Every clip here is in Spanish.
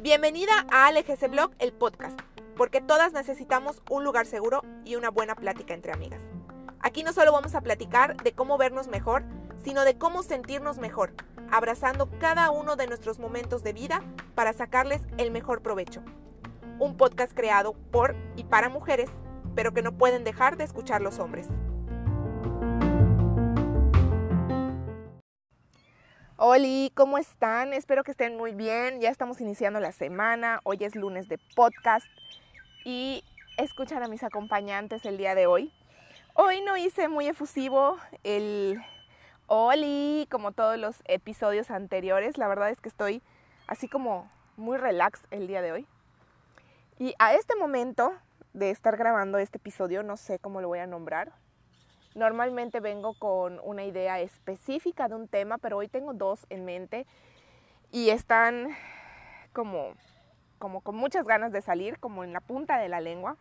Bienvenida a ALGC Blog, el podcast, porque todas necesitamos un lugar seguro y una buena plática entre amigas. Aquí no solo vamos a platicar de cómo vernos mejor, sino de cómo sentirnos mejor, abrazando cada uno de nuestros momentos de vida para sacarles el mejor provecho. Un podcast creado por y para mujeres, pero que no pueden dejar de escuchar los hombres. Hola, ¿cómo están? Espero que estén muy bien. Ya estamos iniciando la semana. Hoy es lunes de podcast y escuchan a mis acompañantes el día de hoy. Hoy no hice muy efusivo el Oli como todos los episodios anteriores. La verdad es que estoy así como muy relax el día de hoy. Y a este momento de estar grabando este episodio, no sé cómo lo voy a nombrar. Normalmente vengo con una idea específica de un tema, pero hoy tengo dos en mente y están como, como con muchas ganas de salir, como en la punta de la lengua.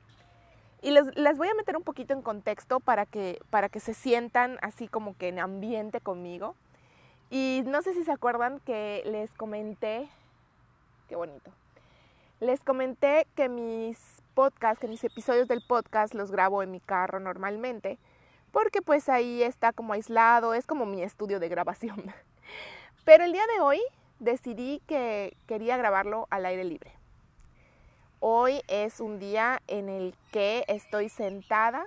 Y les, les, voy a meter un poquito en contexto para que, para que se sientan así como que en ambiente conmigo. Y no sé si se acuerdan que les comenté, qué bonito, les comenté que mis podcasts, que mis episodios del podcast los grabo en mi carro normalmente porque pues ahí está como aislado, es como mi estudio de grabación. Pero el día de hoy decidí que quería grabarlo al aire libre. Hoy es un día en el que estoy sentada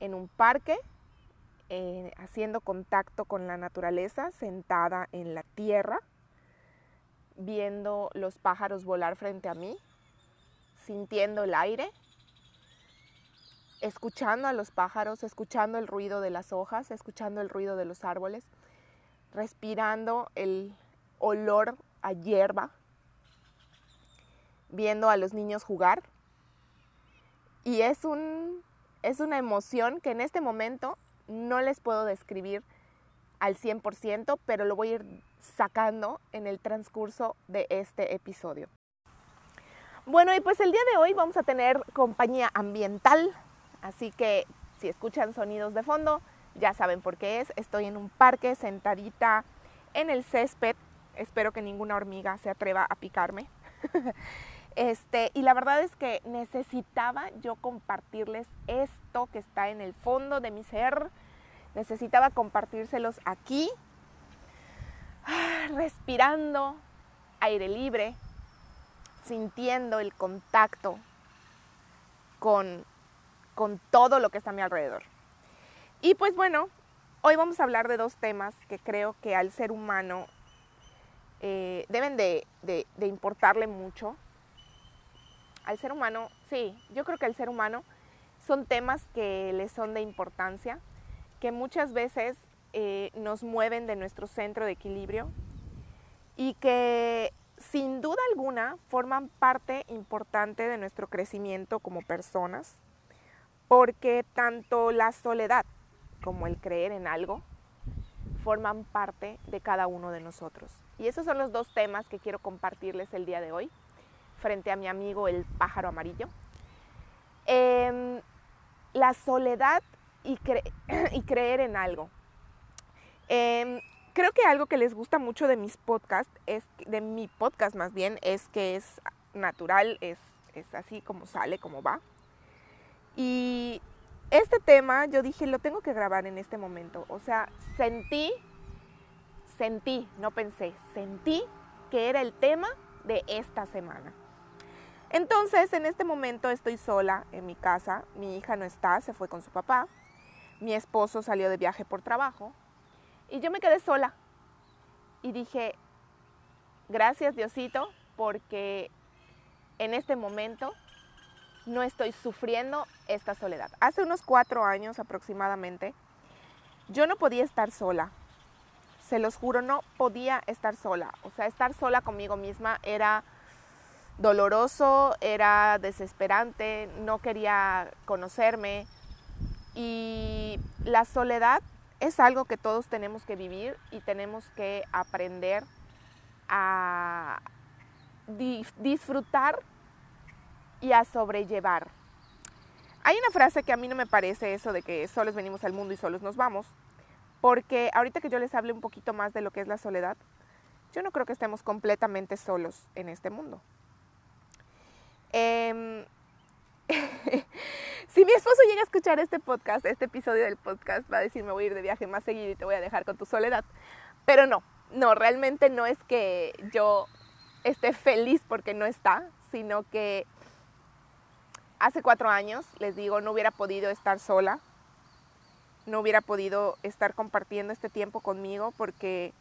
en un parque, eh, haciendo contacto con la naturaleza, sentada en la tierra, viendo los pájaros volar frente a mí, sintiendo el aire escuchando a los pájaros, escuchando el ruido de las hojas, escuchando el ruido de los árboles, respirando el olor a hierba, viendo a los niños jugar. Y es, un, es una emoción que en este momento no les puedo describir al 100%, pero lo voy a ir sacando en el transcurso de este episodio. Bueno, y pues el día de hoy vamos a tener compañía ambiental, Así que si escuchan sonidos de fondo, ya saben por qué es. Estoy en un parque sentadita en el césped. Espero que ninguna hormiga se atreva a picarme. este, y la verdad es que necesitaba yo compartirles esto que está en el fondo de mi ser. Necesitaba compartírselos aquí, respirando aire libre, sintiendo el contacto con con todo lo que está a mi alrededor. Y pues bueno, hoy vamos a hablar de dos temas que creo que al ser humano eh, deben de, importarle mucho. Al ser humano, sí, yo creo que al ser humano son temas que le son de importancia, que muchas veces eh, nos mueven de nuestro centro de equilibrio y que sin duda alguna forman parte importante de nuestro crecimiento como personas porque tanto la soledad como el creer en algo forman parte de cada uno de nosotros. Y esos son los dos temas que quiero compartirles el día de hoy frente a mi amigo el pájaro amarillo. Em, la soledad y, creer en algo. Em, creo que algo que les gusta mucho de mis podcasts, es, de mi podcast más bien, es que es natural, es así como sale, como va. Y este tema yo dije, lo tengo que grabar en este momento. O sea, sentí, sentí, no pensé, sentí que era el tema de esta semana. Entonces, en este momento estoy sola en mi casa, mi hija no está, se fue con su papá, mi esposo salió de viaje por trabajo y yo me quedé sola. Y dije, gracias Diosito, porque en este momento no estoy sufriendo esta soledad. Hace unos cuatro años aproximadamente, yo no podía estar sola. Se los juro, no podía estar sola. O sea, estar sola conmigo misma era doloroso, era desesperante, no quería conocerme. Y la soledad es algo que todos tenemos que vivir y tenemos que aprender a disfrutar y a sobrellevar. Hay una frase que a mí no me parece eso de que solos venimos al mundo y solos nos vamos, porque ahorita que yo les hable un poquito más de lo que es la soledad, yo no creo que estemos completamente solos en este mundo. Em, si mi esposo llega a escuchar este podcast, este episodio del podcast, va a decir me voy a ir de viaje más seguido y te voy a dejar con tu soledad. Pero no, no, realmente no es que yo esté feliz porque no está, sino que hace cuatro años, les digo, no hubiera podido estar sola, no hubiera podido estar compartiendo este tiempo conmigo porque,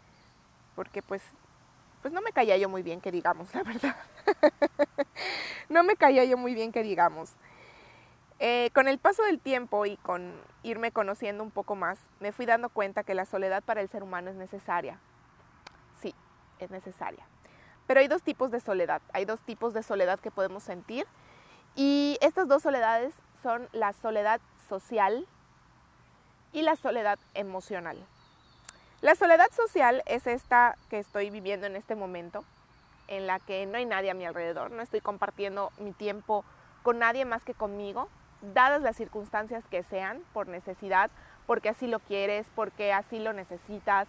porque pues, pues no me caía yo muy bien que digamos, la verdad. no me caía yo muy bien que digamos. Eh, con el paso del tiempo y con irme conociendo un poco más, me fui dando cuenta que la soledad para el ser humano es necesaria. Sí, es necesaria. Pero hay dos tipos de soledad. Hay dos tipos de soledad que podemos sentir. Y estas dos soledades son la soledad social y la soledad emocional. La soledad social es esta que estoy viviendo en este momento, en la que no hay nadie a mi alrededor, no estoy compartiendo mi tiempo con nadie más que conmigo, dadas las circunstancias que sean, por necesidad, porque así lo quieres, porque así lo necesitas.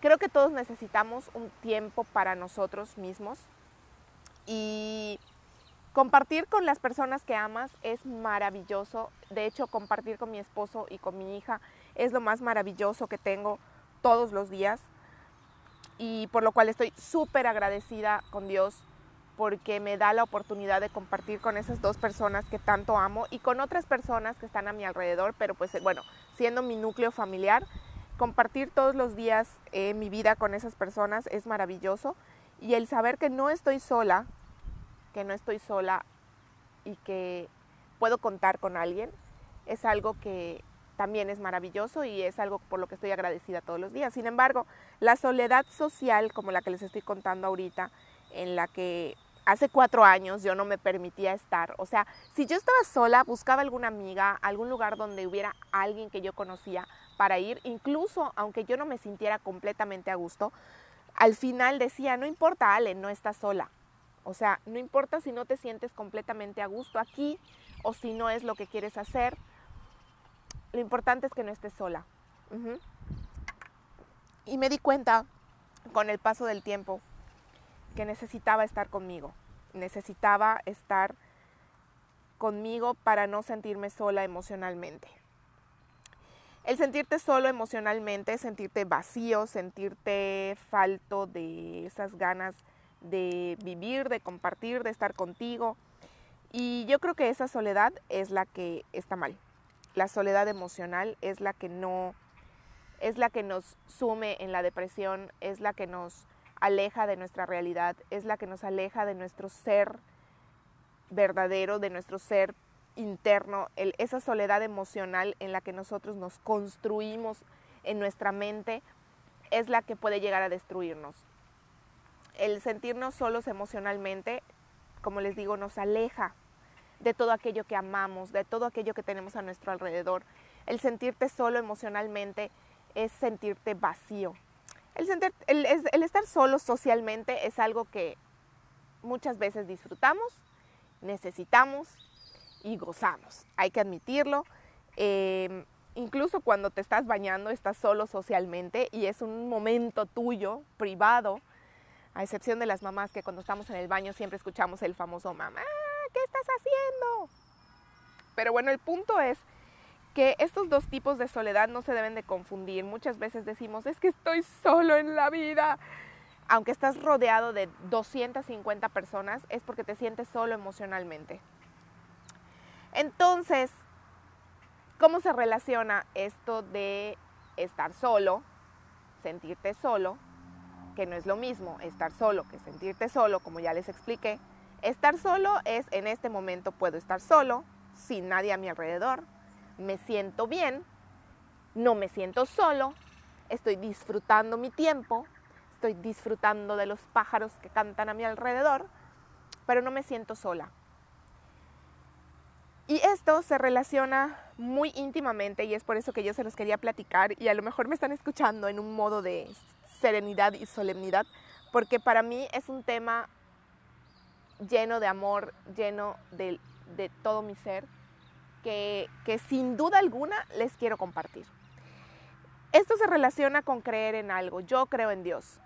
Creo que todos necesitamos un tiempo para nosotros mismos y compartir con las personas que amas es maravilloso. De hecho, compartir con mi esposo y con mi hija es lo más maravilloso que tengo todos los días y por lo cual estoy súper agradecida con Dios porque me da la oportunidad de compartir con esas dos personas que tanto amo y con otras personas que están a mi alrededor, pero pues bueno, siendo mi núcleo familiar, compartir todos los días eh, mi vida con esas personas es maravilloso y el saber que no estoy sola, que no estoy sola y que puedo contar con alguien, es algo que también es maravilloso y es algo por lo que estoy agradecida todos los días. Sin embargo, la soledad social, como la que les estoy contando ahorita, en la que hace cuatro años yo no me permitía estar. O sea, si yo estaba sola, buscaba alguna amiga, algún lugar donde hubiera alguien que yo conocía para ir, incluso aunque yo no me sintiera completamente a gusto, al final decía, no importa, Ale, no estás sola. O sea, no importa si no te sientes completamente a gusto aquí o si no es lo que quieres hacer, lo importante es que no estés sola. Y me di cuenta con el paso del tiempo que necesitaba estar conmigo, necesitaba estar conmigo para no sentirme sola emocionalmente. El sentirte solo emocionalmente, sentirte vacío, sentirte falto de esas ganas de vivir, de compartir, de estar contigo. Y yo creo que esa soledad es la que está mal. La soledad emocional es la que no es la que nos sume en la depresión, es la que nos aleja de nuestra realidad, es la que nos aleja de nuestro ser verdadero, de nuestro ser interno, esa soledad emocional en la que nosotros nos construimos en nuestra mente, es la que puede llegar a destruirnos. El sentirnos solos emocionalmente, como les digo, nos aleja de todo aquello que amamos, de todo aquello que tenemos a nuestro alrededor. El sentirte solo emocionalmente es sentirte vacío, el, estar solo socialmente es algo que muchas veces disfrutamos, necesitamos y gozamos. Hay que admitirlo. Em, incluso cuando te estás bañando, estás solo socialmente y es un momento tuyo, privado, a excepción de las mamás que cuando estamos en el baño siempre escuchamos el famoso mamá, ¿qué estás haciendo? Pero bueno, el punto es que estos dos tipos de soledad no se deben de confundir. Muchas veces decimos, es que estoy solo en la vida. Aunque estás rodeado de 250 personas, es porque te sientes solo emocionalmente. Entonces, ¿cómo se relaciona esto de estar solo, sentirte solo, que no es lo mismo estar solo que sentirte solo, como ya les expliqué? Estar solo es en este momento puedo estar solo, sin nadie a mi alrededor, me siento bien, no me siento solo, estoy disfrutando mi tiempo, estoy disfrutando de los pájaros que cantan a mi alrededor, pero no me siento sola. Y esto se relaciona muy íntimamente y es por eso que yo se los quería platicar y a lo mejor me están escuchando en un modo de serenidad y solemnidad, porque para mí es un tema lleno de amor, lleno de, de todo mi ser que, sin duda alguna les quiero compartir. Esto se relaciona con creer en algo. Yo creo en Dios.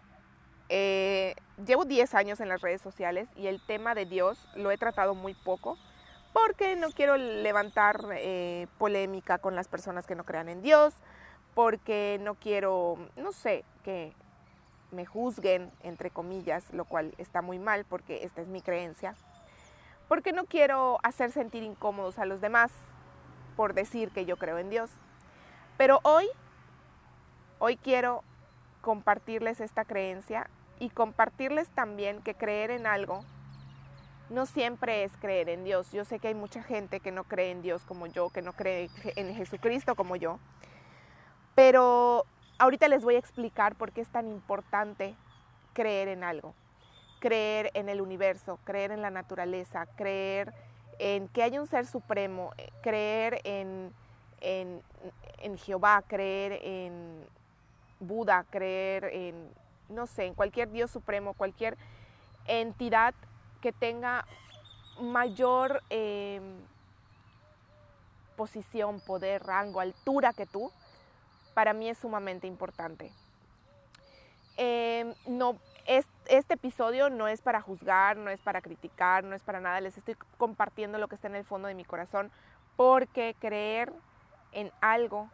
Eh, llevo 10 años en las redes sociales y el tema de Dios lo he tratado muy poco porque no quiero levantar eh, polémica con las personas que no crean en Dios, porque no quiero, no sé, que me juzguen, entre comillas, lo cual está muy mal porque esta es mi creencia, porque no quiero hacer sentir incómodos a los demás por decir que yo creo en Dios. Pero hoy, hoy quiero compartirles esta creencia y compartirles también que creer en algo no siempre es creer en Dios. Yo sé que hay mucha gente que no cree en Dios como yo, que no cree en Jesucristo como yo. Pero ahorita les voy a explicar por qué es tan importante creer en algo. Creer en el universo, creer en la naturaleza, creer en que hay un ser supremo, eh, creer en, en, en Jehová, creer en Buda, creer en, no sé, en cualquier Dios supremo, cualquier entidad que tenga mayor em, posición, poder, rango, altura que tú, para mí es sumamente importante. Em, no, este episodio no es para juzgar, no es para criticar, no es para nada. Les estoy compartiendo lo que está en el fondo de mi corazón porque creer en algo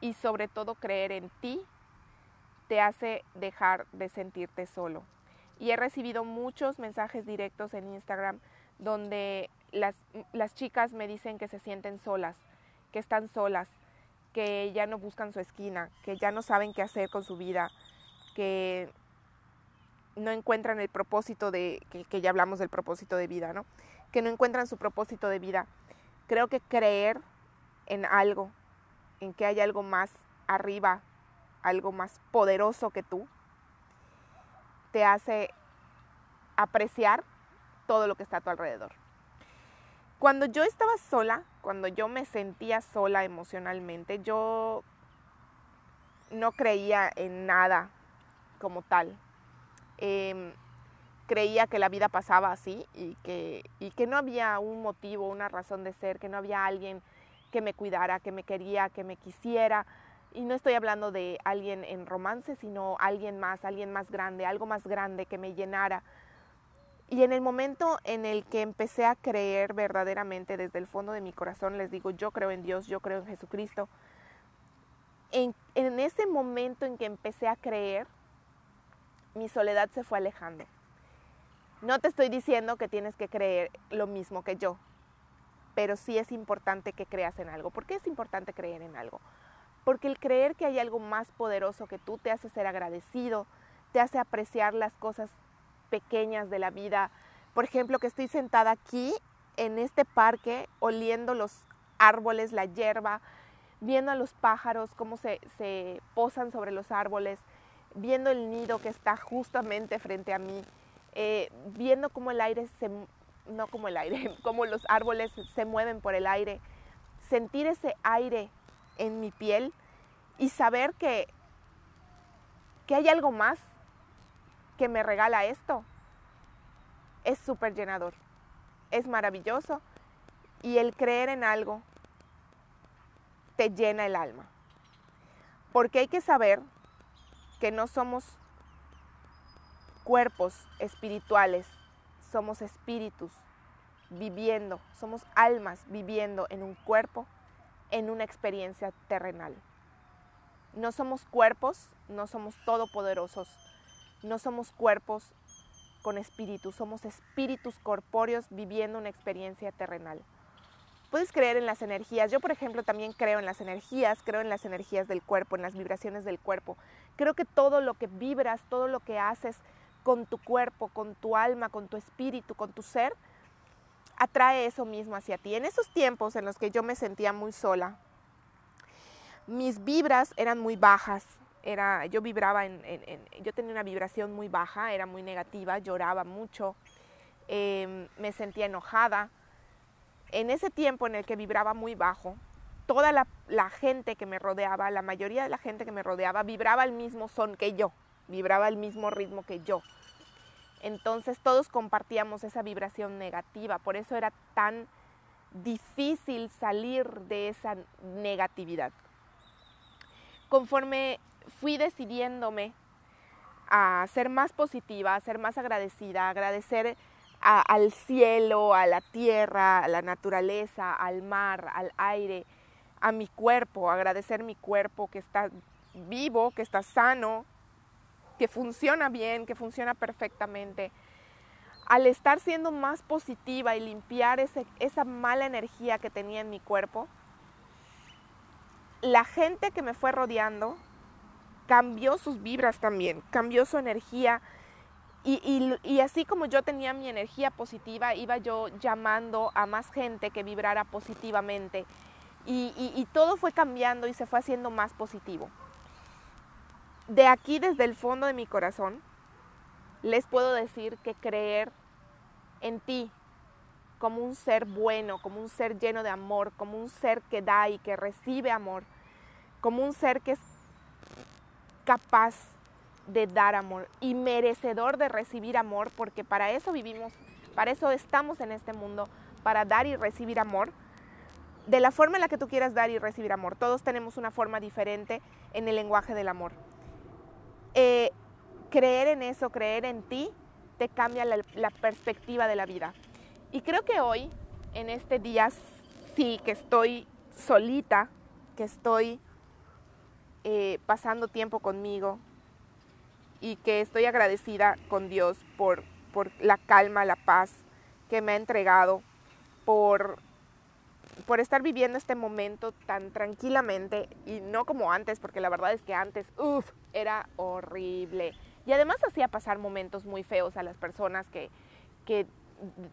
y sobre todo creer en ti te hace dejar de sentirte solo y he recibido muchos mensajes directos en Instagram donde las, las, chicas me dicen que se sienten solas, que están solas, que ya no buscan su esquina, que ya no saben qué hacer con su vida, que no encuentran el propósito de, que, que ya hablamos del propósito de vida, ¿no? Que no encuentran su propósito de vida. Creo que creer en algo, en que hay algo más arriba, algo más poderoso que tú, te hace apreciar todo lo que está a tu alrededor. Cuando yo estaba sola, cuando yo me sentía sola emocionalmente, yo no creía en nada como tal. Em, creía que la vida pasaba así y que, y que no había un motivo, una razón de ser, que no había alguien que me cuidara, que me quería, que me quisiera, y no estoy hablando de alguien en romance, sino alguien más, alguien más grande, algo más grande que me llenara. Y en el momento en el que empecé a creer verdaderamente desde el fondo de mi corazón, les digo, yo creo en Dios, yo creo en Jesucristo, en, en ese momento en que empecé a creer, mi soledad se fue alejando. No te estoy diciendo que tienes que creer lo mismo que yo, pero sí es importante que creas en algo. ¿Por qué es importante creer en algo? porque el creer que hay algo más poderoso que tú te hace ser agradecido, te hace apreciar las cosas pequeñas de la vida. Por ejemplo, que estoy sentada aquí en este parque oliendo los árboles, la hierba, viendo a los pájaros, cómo se, posan sobre los árboles, viendo el nido que está justamente frente a mí, eh, viendo cómo el aire se, no como el aire, cómo los árboles se mueven por el aire, sentir ese aire en mi piel y saber que, que hay algo más que me regala esto, es súper llenador, es maravilloso y el creer en algo te llena el alma. Porque hay que saber que no somos cuerpos espirituales, somos espíritus viviendo, somos almas viviendo en un cuerpo en una experiencia terrenal. No somos cuerpos, no somos todopoderosos, no somos cuerpos con espíritu, somos espíritus corpóreos viviendo una experiencia terrenal. Puedes creer en las energías. Yo, por ejemplo, también creo en las energías, creo en las energías del cuerpo, en las vibraciones del cuerpo. Creo que todo lo que vibras, todo lo que haces con tu cuerpo, con tu alma, con tu espíritu, con tu ser, atrae eso mismo hacia ti. En esos tiempos en los que yo me sentía muy sola, mis vibras eran muy bajas. Era, yo vibraba en, yo tenía una vibración muy baja, era muy negativa, lloraba mucho, em, me sentía enojada. En ese tiempo en el que vibraba muy bajo, toda la, la, gente que me rodeaba, la mayoría de la gente que me rodeaba, vibraba el mismo son que yo, vibraba el mismo ritmo que yo. Entonces todos compartíamos esa vibración negativa, por eso era tan difícil salir de esa negatividad. conforme fui decidiéndome a ser más positiva, a ser más agradecida, agradecer al cielo, a la tierra, a la naturaleza, al mar, al aire, a mi cuerpo, agradecer mi cuerpo que está vivo, que está sano, que funciona bien, que funciona perfectamente. Al estar siendo más positiva y limpiar esa mala energía que tenía en mi cuerpo, la gente que me fue rodeando cambió sus vibras también, cambió su energía. Y, así como yo tenía mi energía positiva, iba yo llamando a más gente que vibrara positivamente. y todo fue cambiando y se fue haciendo más positivo. De aquí, desde el fondo de mi corazón, les puedo decir que creer en ti como un ser bueno, como un ser lleno de amor, como un ser que da y que recibe amor, como un ser que es capaz de dar amor y merecedor de recibir amor, porque para eso vivimos, para eso estamos en este mundo, para dar y recibir amor, de la forma en la que tú quieras dar y recibir amor. Todos tenemos una forma diferente en el lenguaje del amor. Eh, creer en eso, creer en ti, te cambia la, perspectiva de la vida. Y creo que hoy, en este día, sí, que estoy solita, que estoy eh, pasando tiempo conmigo y que estoy agradecida con Dios por, por la calma, la paz que me ha entregado, por, por estar viviendo este momento tan tranquilamente y no como antes, porque la verdad es que antes, uff, era horrible. Y además hacía pasar momentos muy feos a las personas que, que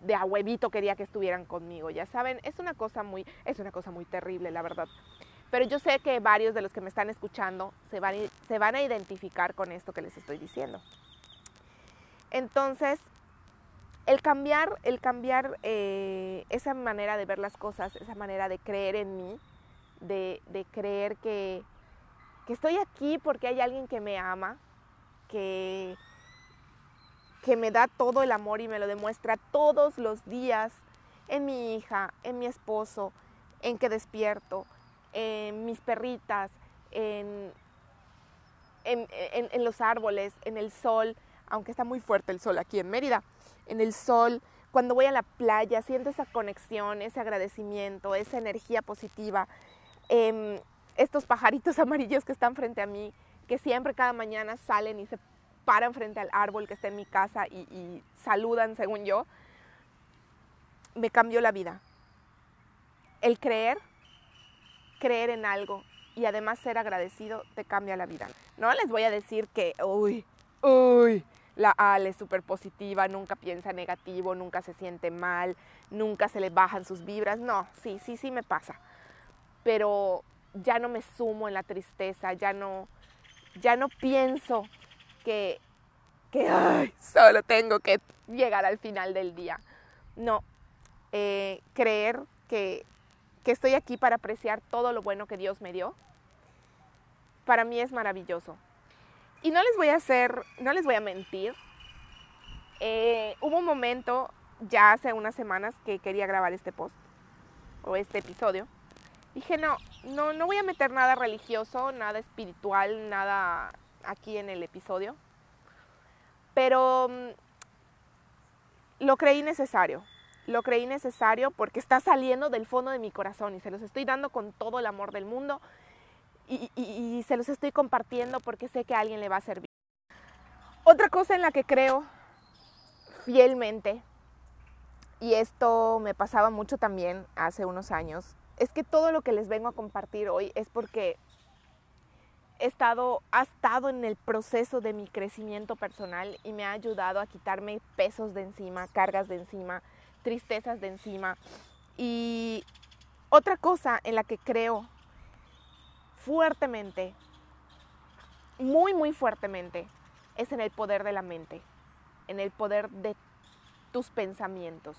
de a huevito quería que estuvieran conmigo. Ya saben, es una cosa muy, es una cosa muy terrible, la verdad. Pero yo sé que varios de los que me están escuchando se van, se van a identificar con esto que les estoy diciendo. Entonces, el cambiar, el cambiar eh, esa manera de ver las cosas, esa manera de creer en mí, de, creer que, que, estoy aquí porque hay alguien que me ama, que, que me da todo el amor y me lo demuestra todos los días en mi hija, en mi esposo, en que despierto, en mis perritas, en, en, los árboles, en el sol, aunque está muy fuerte el sol aquí en Mérida, en el sol, cuando voy a la playa, siento esa conexión, ese agradecimiento, esa energía positiva. Em, estos pajaritos amarillos que están frente a mí, que siempre cada mañana salen y se paran frente al árbol que está en mi casa y saludan según yo, me cambió la vida. El creer creer en algo y además ser agradecido te cambia la vida. No les voy a decir que, uy, uy, la Ale es súper positiva, nunca piensa negativo, nunca se siente mal, nunca se le bajan sus vibras. No, sí, sí, sí me pasa. Pero ya no me sumo en la tristeza, ya no, ya no pienso que, que ay, solo tengo que llegar al final del día. No, eh, creer que que estoy aquí para apreciar todo lo bueno que Dios me dio, para mí es maravilloso. Y no les voy a hacer, no les voy a mentir. Eh, hubo un momento, ya hace unas semanas, que quería grabar este post o este episodio. Dije, no, no, no voy a meter nada religioso, nada espiritual, nada aquí en el episodio. Pero mm, lo creí necesario lo creí necesario porque está saliendo del fondo de mi corazón y se los estoy dando con todo el amor del mundo y, se los estoy compartiendo porque sé que a alguien le va a servir. Otra cosa en la que creo fielmente, y esto me pasaba mucho también hace unos años, es que todo lo que les vengo a compartir hoy es porque he estado, ha estado en el proceso de mi crecimiento personal y me ha ayudado a quitarme pesos de encima, cargas de encima, tristezas de encima. Y otra cosa en la que creo fuertemente, muy, muy fuertemente, es en el poder de la mente, en el poder de tus pensamientos.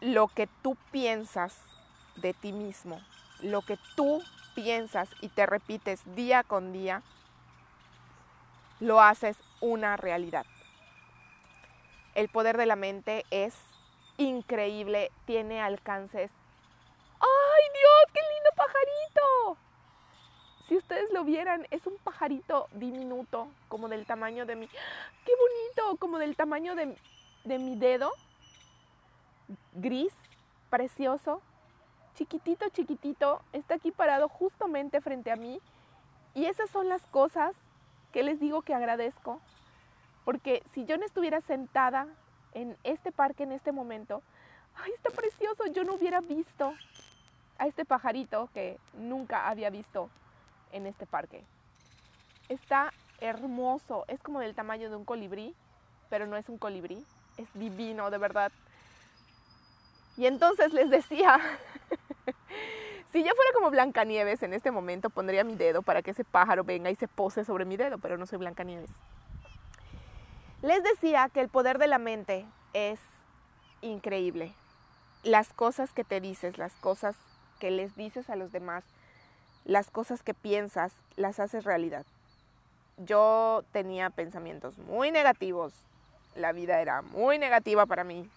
Lo que tú piensas de ti mismo, lo que tú piensas y te repites día con día, lo haces una realidad. El poder de la mente es increíble, tiene alcances. ¡Ay Dios, qué lindo pajarito! Si ustedes lo vieran, es un pajarito diminuto, como del tamaño de mi... ¡Qué bonito! Como del tamaño de, de mi dedo. Gris, precioso, chiquitito, chiquitito. Está aquí parado justamente frente a mí. Y esas son las cosas que les digo que agradezco. Porque si yo no estuviera sentada en este parque en este momento, ¡ay, está precioso! Yo no hubiera visto a este pajarito que nunca había visto en este parque. Está hermoso, es como del tamaño de un colibrí, pero no es un colibrí, es divino, de verdad. Y entonces les decía, si yo fuera como Blancanieves en este momento, pondría mi dedo para que ese pájaro venga y se pose sobre mi dedo, pero no soy Blancanieves. Les decía que el poder de la mente es increíble. Las cosas que te dices, las cosas que les dices a los demás, las cosas que piensas, las haces realidad. Yo tenía pensamientos muy negativos, la vida era muy negativa para mí.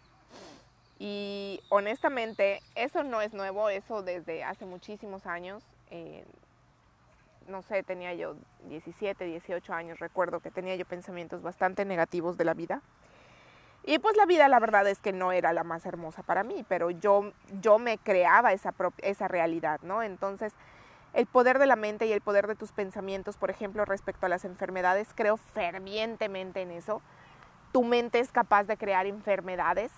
Y honestamente, eso no es nuevo, eso desde hace muchísimos años. Eh, no sé, tenía yo 17, 18 años, recuerdo que tenía yo pensamientos bastante negativos de la vida. Y pues la vida la verdad es que no era la más hermosa para mí, pero yo, yo me creaba esa, esa realidad, ¿no? Entonces, el poder de la mente y el poder de tus pensamientos, por ejemplo, respecto a las enfermedades, creo fervientemente en eso. Tu mente es capaz de crear enfermedades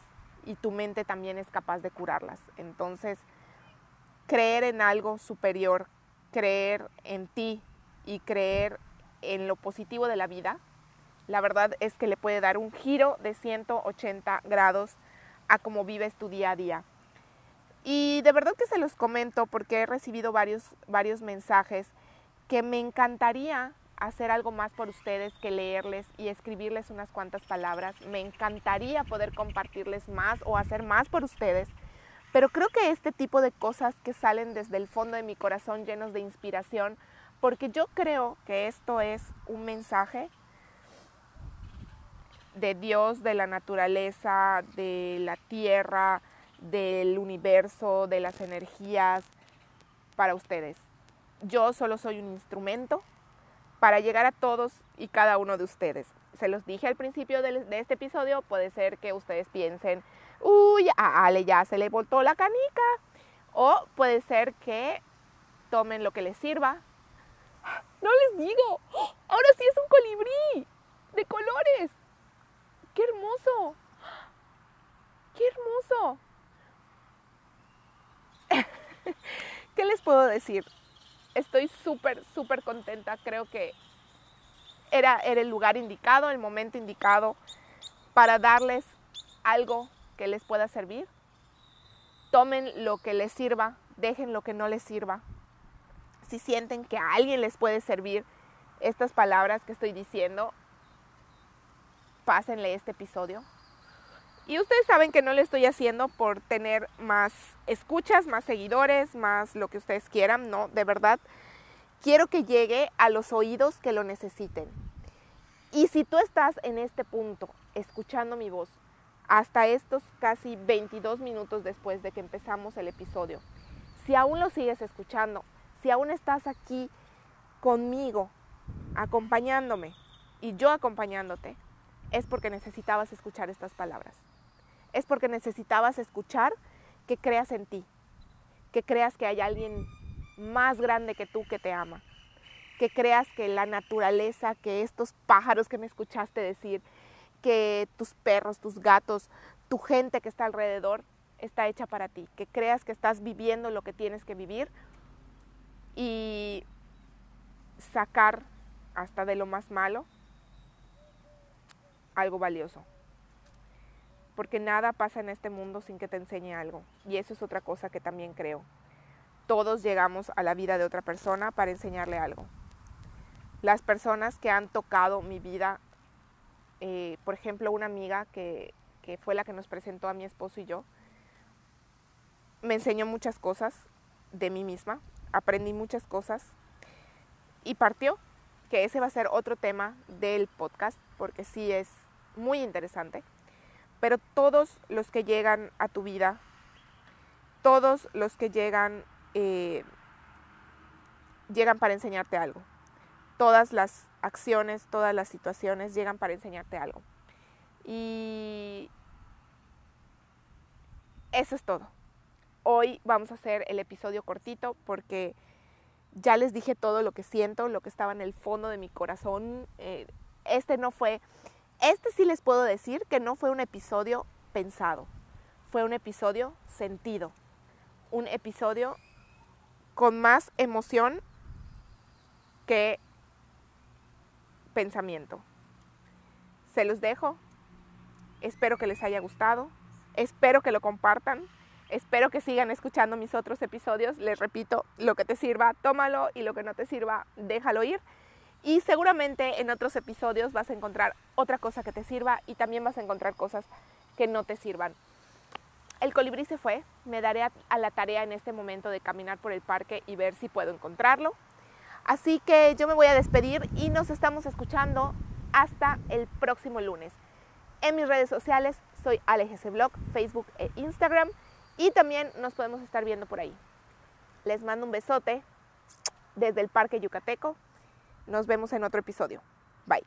y tu mente también es capaz de curarlas. Entonces, creer en algo superior, creer en ti y creer en lo positivo de la vida, la verdad es que le puede dar un giro de 180 grados a cómo vives tu día a día. Y de verdad que se los comento porque he recibido varios, varios mensajes que me encantaría hacer algo más por ustedes que leerles y escribirles unas cuantas palabras. Me encantaría poder compartirles más o hacer más por ustedes. Pero creo que este tipo de cosas que salen desde el fondo de mi corazón llenos de inspiración, porque yo creo que esto es un mensaje de Dios, de la naturaleza, de la tierra, del universo, de las energías para ustedes. Yo solo soy un instrumento para llegar a todos y cada uno de ustedes. Se los dije al principio de, este episodio, puede ser que ustedes piensen, uy, a Ale ya se le voltó la canica. O puede ser que tomen lo que les sirva. No les digo, ahora sí es un colibrí de colores. ¡Qué hermoso! ¡Qué hermoso! ¿Qué les puedo decir? Estoy súper, súper contenta. Creo que era, era el lugar indicado, el momento indicado para darles algo que les pueda servir. Tomen lo que les sirva, dejen lo que no les sirva. Si sienten que a alguien les puede servir estas palabras que estoy diciendo, pásenle este episodio. Y ustedes saben que no lo estoy haciendo por tener más escuchas, más seguidores, más lo que ustedes quieran, no, de verdad. Quiero que llegue a los oídos que lo necesiten. Y si tú estás en este punto, escuchando mi voz, hasta estos casi 22 minutos después de que empezamos el episodio, si aún lo sigues escuchando, si aún estás aquí conmigo, acompañándome y yo acompañándote, es porque necesitabas escuchar estas palabras. Es porque necesitabas escuchar que creas en ti, que creas que hay alguien más grande que tú que te ama, que creas que la naturaleza, que estos pájaros que me escuchaste decir, que tus perros, tus gatos, tu gente que está alrededor está hecha para ti, que creas que estás viviendo lo que tienes que vivir y sacar hasta de lo más malo algo valioso. Porque nada pasa en este mundo sin que te enseñe algo. Y eso es otra cosa que también creo. Todos llegamos a la vida de otra persona para enseñarle algo. Las personas que han tocado mi vida, eh, por ejemplo, una amiga que, que fue la que nos presentó a mi esposo y yo, me enseñó muchas cosas de mí misma, aprendí muchas cosas y partió, que ese va a ser otro tema del podcast, porque sí es muy interesante. Pero todos los que llegan a tu vida, todos los que llegan eh, llegan para enseñarte algo. Todas las acciones, todas las situaciones llegan para enseñarte algo. Y eso es todo. Hoy vamos a hacer el episodio cortito porque ya les dije todo lo que siento, lo que estaba en el fondo de mi corazón. Eh, este no fue, este sí les puedo decir que no fue un episodio pensado, fue un episodio sentido, un episodio con más emoción que pensamiento. Se los dejo, espero que les haya gustado, espero que lo compartan. Espero que sigan escuchando mis otros episodios. Les repito, lo que te sirva, tómalo y lo que no te sirva, déjalo ir. Y seguramente en otros episodios vas a encontrar otra cosa que te sirva y también vas a encontrar cosas que no te sirvan. El colibrí se fue, me daré a la tarea en este momento de caminar por el parque y ver si puedo encontrarlo. Así que yo me voy a despedir y nos estamos escuchando hasta el próximo lunes. En mis redes sociales soy Alex Blog, Facebook e Instagram. Y también nos podemos estar viendo por ahí. Les mando un besote desde el Parque Yucateco. Nos vemos en otro episodio. Bye.